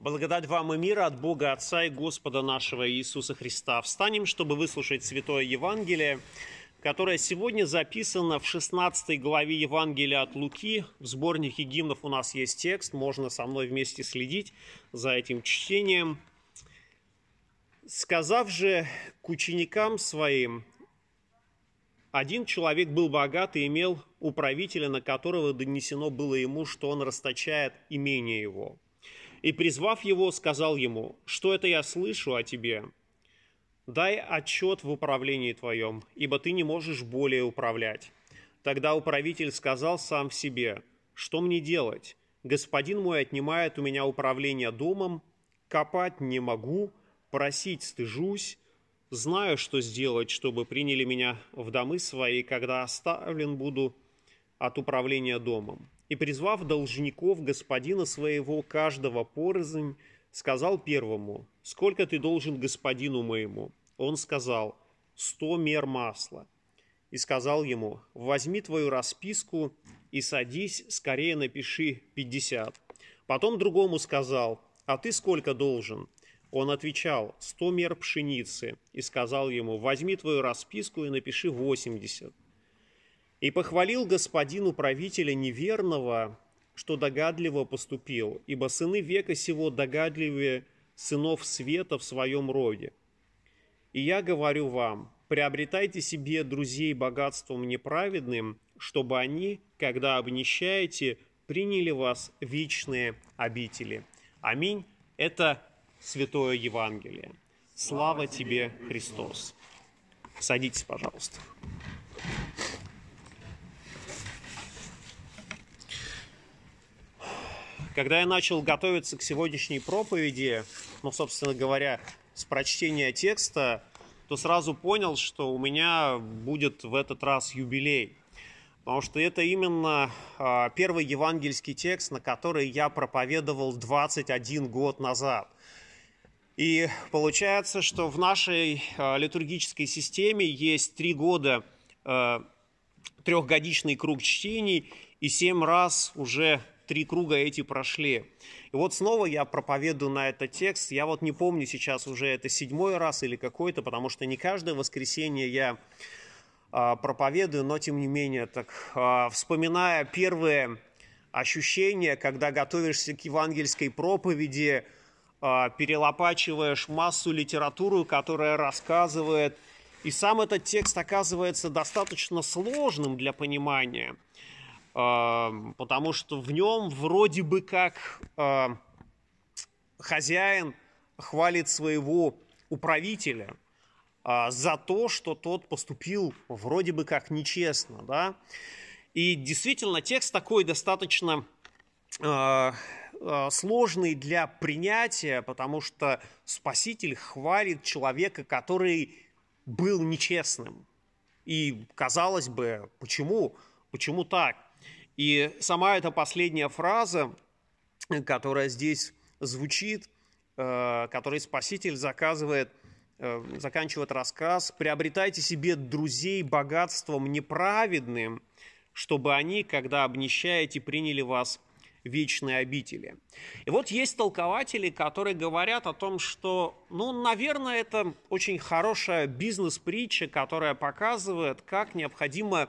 Благодать вам и мир от Бога Отца и Господа нашего Иисуса Христа. Встанем, чтобы выслушать Святое Евангелие, которое сегодня записано в 16 главе Евангелия от Луки. В сборнике гимнов у нас есть текст, можно со мной вместе следить за этим чтением. «Сказав же к ученикам своим, один человек был богат и имел управителя, на которого донесено было ему, что он расточает имение его. И, призвав его, сказал ему, что это я слышу о тебе? Дай отчет в управлении твоем, ибо ты не можешь более управлять. Тогда управитель сказал сам в себе, что мне делать? Господин мой отнимает у меня управление домом, копать не могу, просить стыжусь, знаю, что сделать, чтобы приняли меня в домы свои, когда оставлен буду от управления домом и, призвав должников господина своего каждого порознь, сказал первому, «Сколько ты должен господину моему?» Он сказал, «Сто мер масла». И сказал ему, «Возьми твою расписку и садись, скорее напиши пятьдесят». Потом другому сказал, «А ты сколько должен?» Он отвечал, «Сто мер пшеницы». И сказал ему, «Возьми твою расписку и напиши восемьдесят». И похвалил господину правителя неверного, что догадливо поступил, ибо сыны века сего догадливее сынов света в своем роде. И я говорю вам, приобретайте себе друзей богатством неправедным, чтобы они, когда обнищаете, приняли вас вечные обители. Аминь. Это Святое Евангелие. Слава тебе, Христос. Садитесь, пожалуйста. Когда я начал готовиться к сегодняшней проповеди, ну, собственно говоря, с прочтения текста, то сразу понял, что у меня будет в этот раз юбилей. Потому что это именно а, первый евангельский текст, на который я проповедовал 21 год назад. И получается, что в нашей а, литургической системе есть три года а, трехгодичный круг чтений и семь раз уже три круга эти прошли. И вот снова я проповедую на этот текст. Я вот не помню сейчас уже это седьмой раз или какой-то, потому что не каждое воскресенье я а, проповедую, но тем не менее, так а, вспоминая первые ощущения, когда готовишься к евангельской проповеди, а, перелопачиваешь массу литературы, которая рассказывает, и сам этот текст оказывается достаточно сложным для понимания – потому что в нем вроде бы как хозяин хвалит своего управителя а, за то, что тот поступил вроде бы как нечестно, да. И действительно текст такой достаточно а, а, сложный для принятия, потому что Спаситель хвалит человека, который был нечестным. И казалось бы, почему? Почему так? И сама эта последняя фраза, которая здесь звучит, э, которой Спаситель заказывает, э, заканчивает рассказ, «Приобретайте себе друзей богатством неправедным, чтобы они, когда обнищаете, приняли вас вечные обители». И вот есть толкователи, которые говорят о том, что, ну, наверное, это очень хорошая бизнес-притча, которая показывает, как необходимо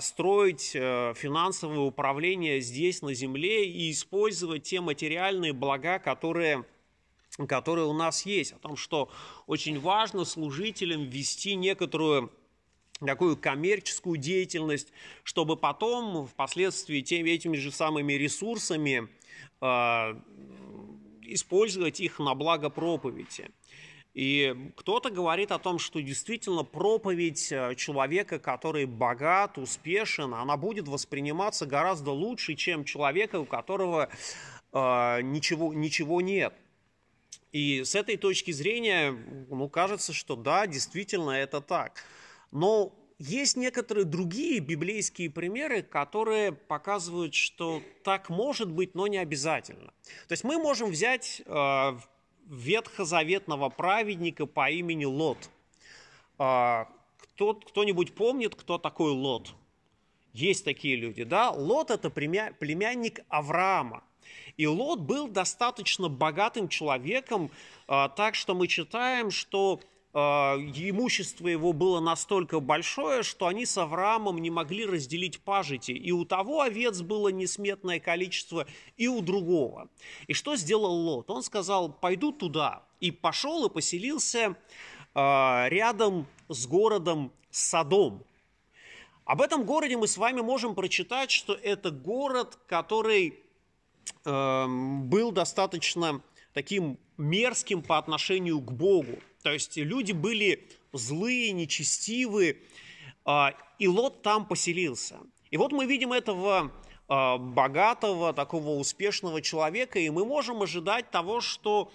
строить э, финансовое управление здесь, на земле, и использовать те материальные блага, которые которые у нас есть, о том, что очень важно служителям вести некоторую такую коммерческую деятельность, чтобы потом, впоследствии, теми, этими же самыми ресурсами э, использовать их на благо проповеди. И кто-то говорит о том, что действительно проповедь э, человека, который богат, успешен, она будет восприниматься гораздо лучше, чем человека, у которого э, ничего, ничего нет. И с этой точки зрения, ну, кажется, что да, действительно это так. Но есть некоторые другие библейские примеры, которые показывают, что так может быть, но не обязательно. То есть мы можем взять э, ветхозаветного праведника по имени Лот. А, кто, кто-нибудь помнит, кто такой Лот? Есть такие люди, да? Лот – это племянник Авраама. И Лот был достаточно богатым человеком, так что мы читаем, что имущество его было настолько большое, что они с Авраамом не могли разделить пажити. И у того овец было несметное количество, и у другого. И что сделал Лот? Он сказал, пойду туда. И пошел и поселился рядом с городом Садом. Об этом городе мы с вами можем прочитать, что это город, который э, был достаточно таким мерзким по отношению к Богу. То есть люди были злые, нечестивые, э, и Лот там поселился. И вот мы видим этого э, богатого, такого успешного человека, и мы можем ожидать того, что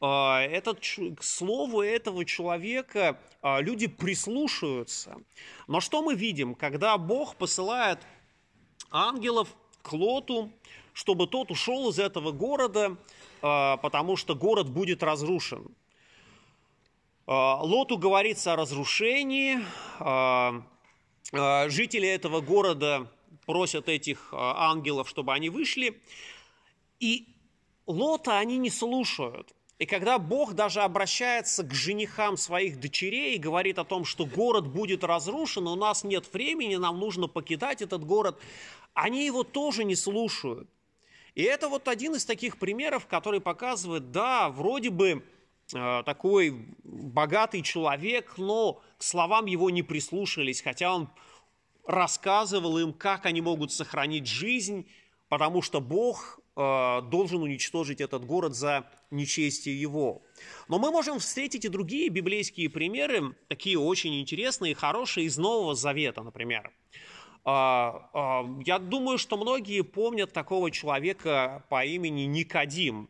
а, этот, к слову этого человека а, люди прислушиваются. Но что мы видим, когда Бог посылает ангелов к Лоту, чтобы тот ушел из этого города, а, потому что город будет разрушен. Лоту говорится о разрушении, жители этого города просят этих ангелов, чтобы они вышли, и Лота они не слушают. И когда Бог даже обращается к женихам своих дочерей и говорит о том, что город будет разрушен, у нас нет времени, нам нужно покидать этот город, они его тоже не слушают. И это вот один из таких примеров, который показывает, да, вроде бы э, такой богатый человек, но к словам его не прислушались, хотя он рассказывал им, как они могут сохранить жизнь, потому что Бог э, должен уничтожить этот город за нечестие его. Но мы можем встретить и другие библейские примеры, такие очень интересные, хорошие, из Нового Завета, например. А, а, я думаю, что многие помнят такого человека по имени Никодим.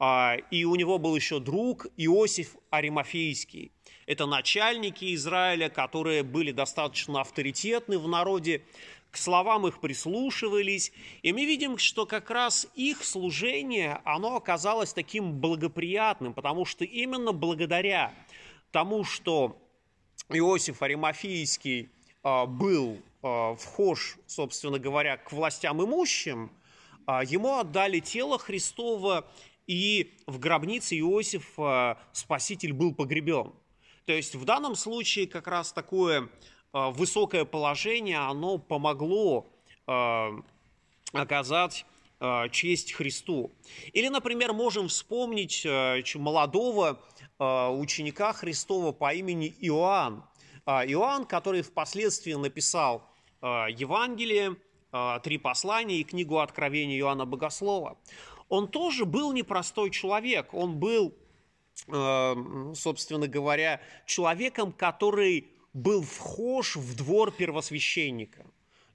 А, и у него был еще друг Иосиф Аримафейский. Это начальники Израиля, которые были достаточно авторитетны в народе, к словам их прислушивались, и мы видим, что как раз их служение, оно оказалось таким благоприятным, потому что именно благодаря тому, что Иосиф Аримафийский был вхож, собственно говоря, к властям имущим, а, ему отдали тело Христова, и в гробнице Иосиф Спаситель был погребен. То есть в данном случае как раз такое Э, высокое положение, оно помогло оказать честь Христу. Или, например, можем вспомнить молодого ученика Христова по имени Иоанн. Иоанн, который впоследствии написал Евангелие, три послания и книгу Откровения Иоанна Богослова. Он тоже был непростой человек. Он был, собственно говоря, человеком, который был вхож в двор первосвященника.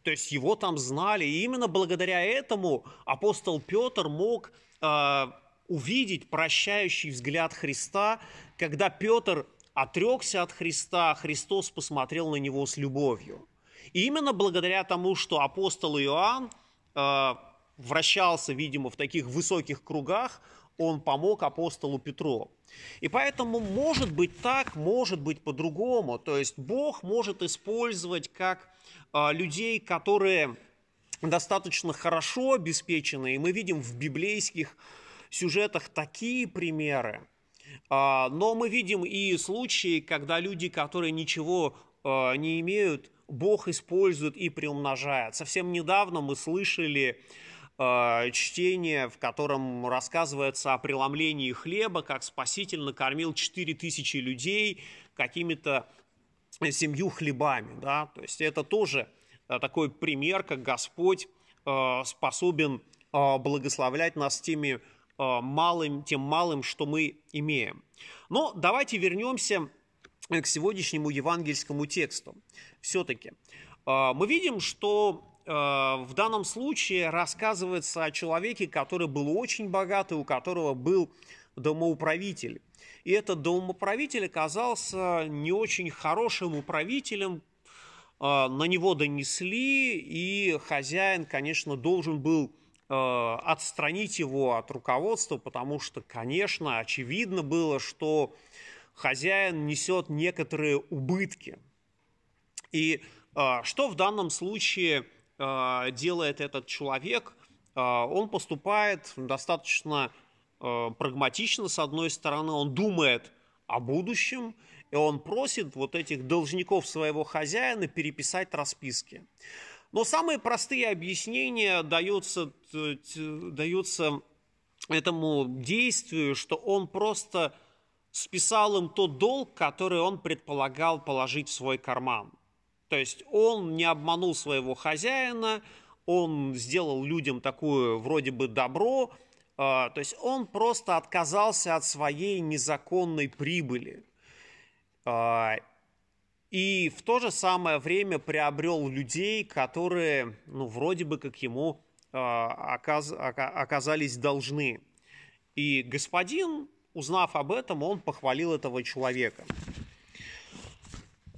То есть его там знали. И именно благодаря этому апостол Петр мог э, увидеть прощающий взгляд Христа, когда Петр отрекся от Христа, Христос посмотрел на него с любовью. И именно благодаря тому, что апостол Иоанн э, вращался, видимо, в таких высоких кругах, он помог апостолу Петру. И поэтому может быть так, может быть по-другому. То есть Бог может использовать как э, людей, которые достаточно хорошо обеспечены. И мы видим в библейских сюжетах такие примеры. Э, но мы видим и случаи, когда люди, которые ничего э, не имеют, Бог использует и приумножает. Совсем недавно мы слышали Э, чтение, в котором рассказывается о преломлении хлеба, как Спаситель накормил 4000 людей какими-то семью хлебами. Да? То есть это тоже э, такой пример, как Господь э, способен благословлять нас теми малым, тем малым, что мы имеем. Но давайте вернемся к сегодняшнему евангельскому тексту. Все-таки мы видим, что Э, в данном случае рассказывается о человеке, который был очень богатый, у которого был домоуправитель. И этот домоуправитель оказался не очень хорошим управителем, э, на него донесли, и хозяин, конечно, должен был э, отстранить его от руководства, потому что, конечно, очевидно было, что хозяин несет некоторые убытки. И что в данном случае Э, делает этот человек, он поступает достаточно прагматично, с одной стороны, он думает о будущем, и он просит вот этих должников своего хозяина переписать расписки. Но самые простые объяснения даются, даются этому действию, что он просто списал им тот долг, который он предполагал положить в свой карман. То есть он не обманул своего хозяина, он сделал людям такую вроде бы добро, а, то есть он просто отказался от своей незаконной прибыли. А, и в то же самое время приобрел людей, которые, ну, вроде бы как ему а, оказались должны. И господин, узнав об этом, он похвалил этого человека.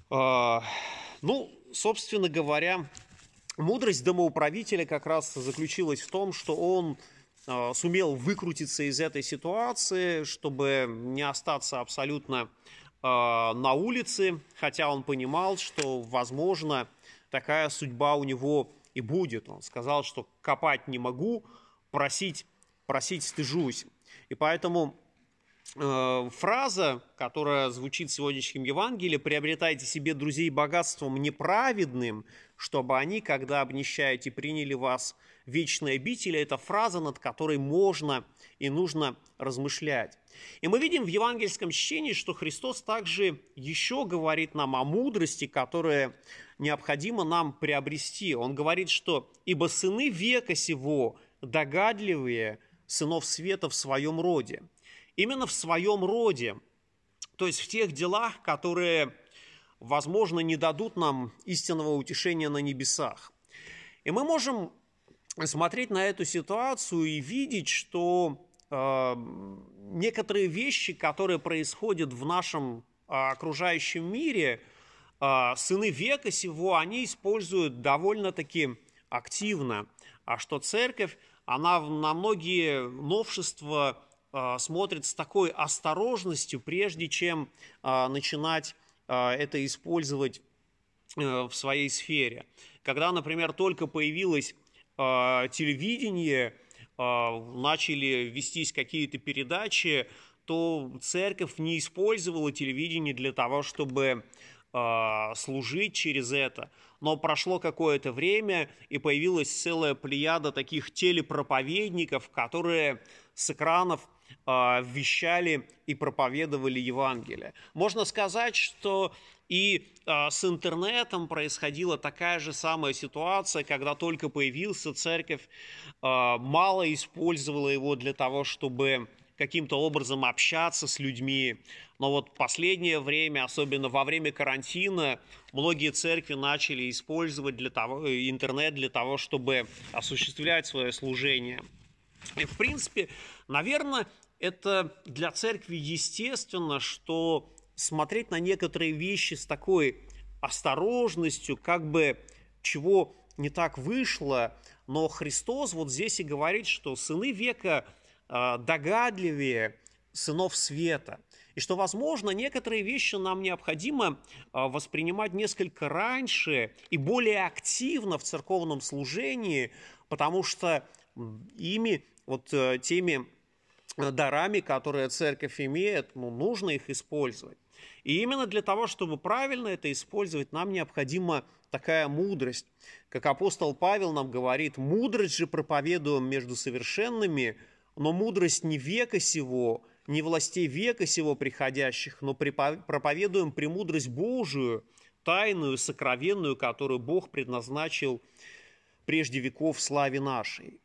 Ну, собственно говоря, мудрость домоуправителя как раз заключилась в том, что он Э, сумел выкрутиться из этой ситуации, чтобы не остаться абсолютно э, на улице, хотя он понимал, что, возможно, такая судьба у него и будет. Он сказал, что копать не могу, просить, просить стыжусь. И поэтому фраза, которая звучит в сегодняшнем Евангелии, «приобретайте себе друзей богатством неправедным, чтобы они, когда обнищаете, приняли вас вечной обители – это фраза, над которой можно и нужно размышлять. И мы видим в евангельском чтении, что Христос также еще говорит нам о мудрости, которая необходимо нам приобрести. Он говорит, что «ибо сыны века сего догадливые сынов света в своем роде». Именно в своем роде, то есть в тех делах, которые, возможно, не дадут нам истинного утешения на небесах. И мы можем смотреть на эту ситуацию и видеть, что э, некоторые вещи, которые происходят в нашем э, окружающем мире, э, сыны века сего, они используют довольно-таки активно, а что церковь, она на многие новшества смотрит с такой осторожностью, прежде чем э, начинать э, это использовать э, в своей сфере. Когда, например, только появилась а, телевидение, а, начали вестись какие-то передачи, то церковь не использовала телевидение для того, чтобы а, служить через это. Но прошло какое-то время, и появилась целая плеяда таких телепроповедников, которые с экранов вещали и проповедовали Евангелие. Можно сказать, что и э, с интернетом происходила такая же самая ситуация, когда только появился церковь, э, мало использовала его для того, чтобы каким-то образом общаться с людьми. Но вот последнее время, особенно во время карантина, многие церкви начали использовать для того, интернет для того, чтобы осуществлять свое служение. И, в принципе, наверное, это для церкви естественно, что смотреть на некоторые вещи с такой осторожностью, как бы чего не так вышло, но Христос вот здесь и говорит, что сыны века а, догадливее сынов света. И что, возможно, некоторые вещи нам необходимо а, воспринимать несколько раньше и более активно в церковном служении, потому что ими, вот э, теми э, дарами, которые церковь имеет, ну, нужно их использовать. И именно для того, чтобы правильно это использовать, нам необходима такая мудрость. Как апостол Павел нам говорит, мудрость же проповедуем между совершенными, но мудрость не века сего, не властей века сего приходящих, но проповедуем премудрость Божию, тайную, сокровенную, которую Бог предназначил прежде веков славе нашей.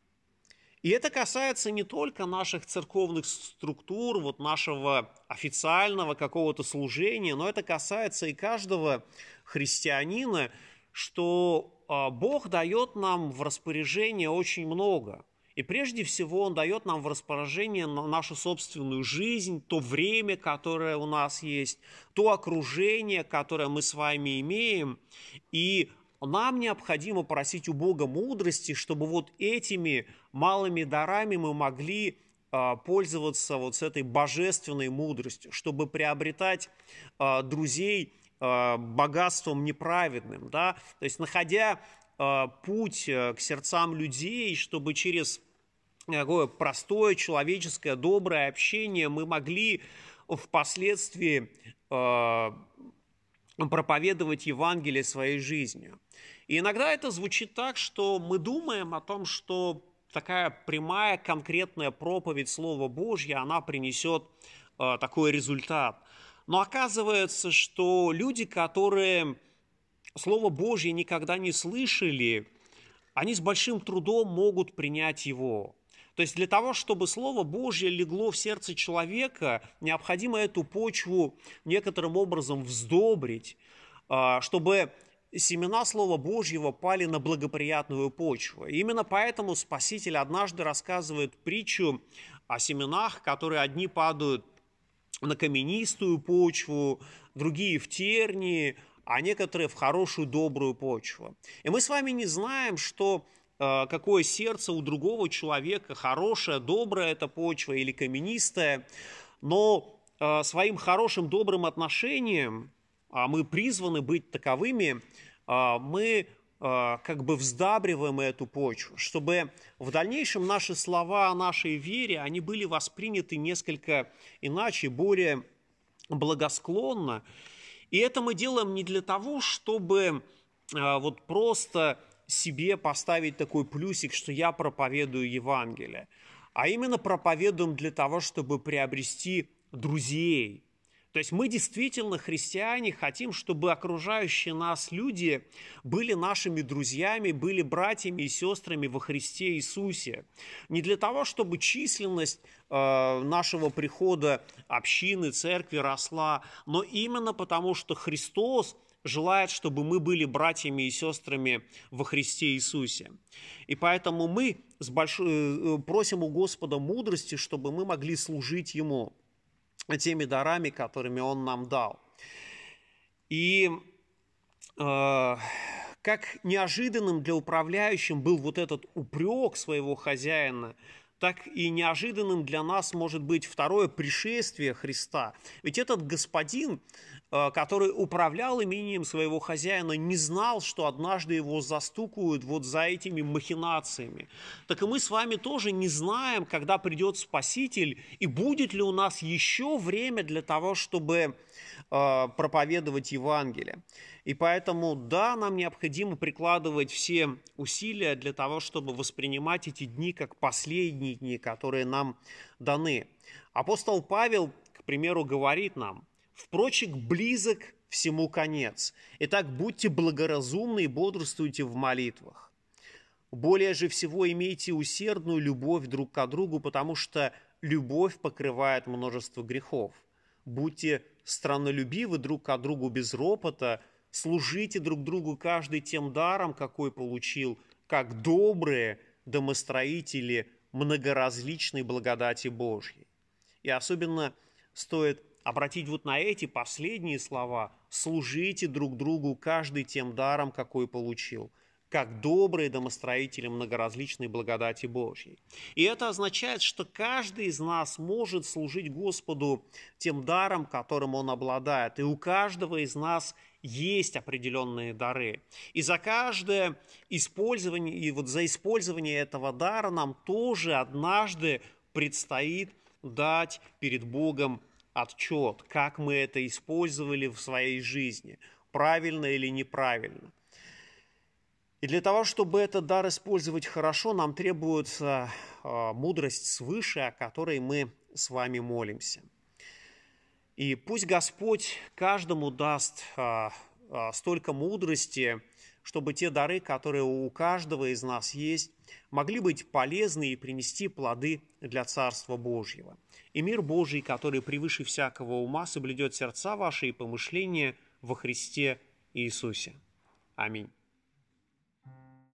И это касается не только наших церковных структур, вот нашего официального какого-то служения, но это касается и каждого христианина, что а, Бог дает нам в распоряжение очень много. И прежде всего Он дает нам в распоряжение нашу собственную жизнь, то время, которое у нас есть, то окружение, которое мы с вами имеем. И нам необходимо просить у Бога мудрости, чтобы вот этими малыми дарами мы могли а, пользоваться вот с этой божественной мудростью, чтобы приобретать а, друзей а, богатством неправедным, да, то есть находя э, путь к сердцам людей, чтобы через такое простое, человеческое, доброе общение мы могли впоследствии проповедовать Евангелие своей жизнью. И иногда это звучит так, что мы думаем о том, что такая прямая, конкретная проповедь Слова Божья, она принесет э, такой результат. Но оказывается, что люди, которые Слово Божье никогда не слышали, они с большим трудом могут принять его. То есть для того, чтобы Слово Божье легло в сердце человека, необходимо эту почву некоторым образом вздобрить, а, чтобы семена Слова Божьего пали на благоприятную почву. И именно поэтому Спаситель однажды рассказывает притчу о семенах, которые одни падают на каменистую почву, другие в тернии, а некоторые в хорошую добрую почву. И мы с вами не знаем, что какое сердце у другого человека, хорошее, доброе это почва или каменистая, но э, своим хорошим, добрым отношением, а мы призваны быть таковыми, э, мы как бы вздабриваем эту почву, чтобы в дальнейшем наши слова о нашей вере, они были восприняты несколько иначе, более благосклонно. И это мы делаем не для того, чтобы вот просто себе поставить такой плюсик, что я проповедую Евангелие, а именно проповедуем для того, чтобы приобрести друзей. То есть мы действительно, христиане, хотим, чтобы окружающие нас люди были нашими друзьями, были братьями и сестрами во Христе Иисусе. Не для того, чтобы численность э, нашего прихода общины, церкви росла, но именно потому, что Христос желает, чтобы мы были братьями и сестрами во Христе Иисусе. И поэтому мы с большой, э, просим у Господа мудрости, чтобы мы могли служить Ему теми дарами, которыми Он нам дал. И э, как неожиданным для управляющим был вот этот упрек своего хозяина, так и неожиданным для нас может быть второе пришествие Христа. Ведь этот господин Э, который управлял имением своего хозяина, не знал, что однажды его застукают вот за этими махинациями. Так и мы с вами тоже не знаем, когда придет Спаситель, и будет ли у нас еще время для того, чтобы э, проповедовать Евангелие. И поэтому, да, нам необходимо прикладывать все усилия для того, чтобы воспринимать эти дни как последние дни, которые нам даны. Апостол Павел, к примеру, говорит нам – Впрочем, близок всему конец. Итак, будьте благоразумны и бодрствуйте в молитвах. Более же всего имейте усердную любовь друг к другу, потому что любовь покрывает множество грехов. Будьте страннолюбивы друг к другу без ропота, служите друг другу каждый тем даром, какой получил, как добрые домостроители многоразличной благодати Божьей. И особенно стоит обратить вот на эти последние слова «служите друг другу каждый тем даром, какой получил» как добрые домостроители многоразличной благодати Божьей. И это означает, что каждый из нас может служить Господу тем даром, которым Он обладает. И у каждого из нас есть определенные дары. И за каждое использование, и вот за использование этого дара нам тоже однажды предстоит дать перед Богом отчет, как мы это использовали в своей жизни, правильно или неправильно. И для того, чтобы этот дар использовать хорошо, нам требуется а, мудрость свыше, о которой мы с вами молимся. И пусть Господь каждому даст а, а, столько мудрости, чтобы те дары, которые у каждого из нас есть, могли быть полезны и принести плоды для Царства Божьего и мир Божий, который превыше всякого ума, соблюдет сердца ваши и помышления во Христе Иисусе. Аминь.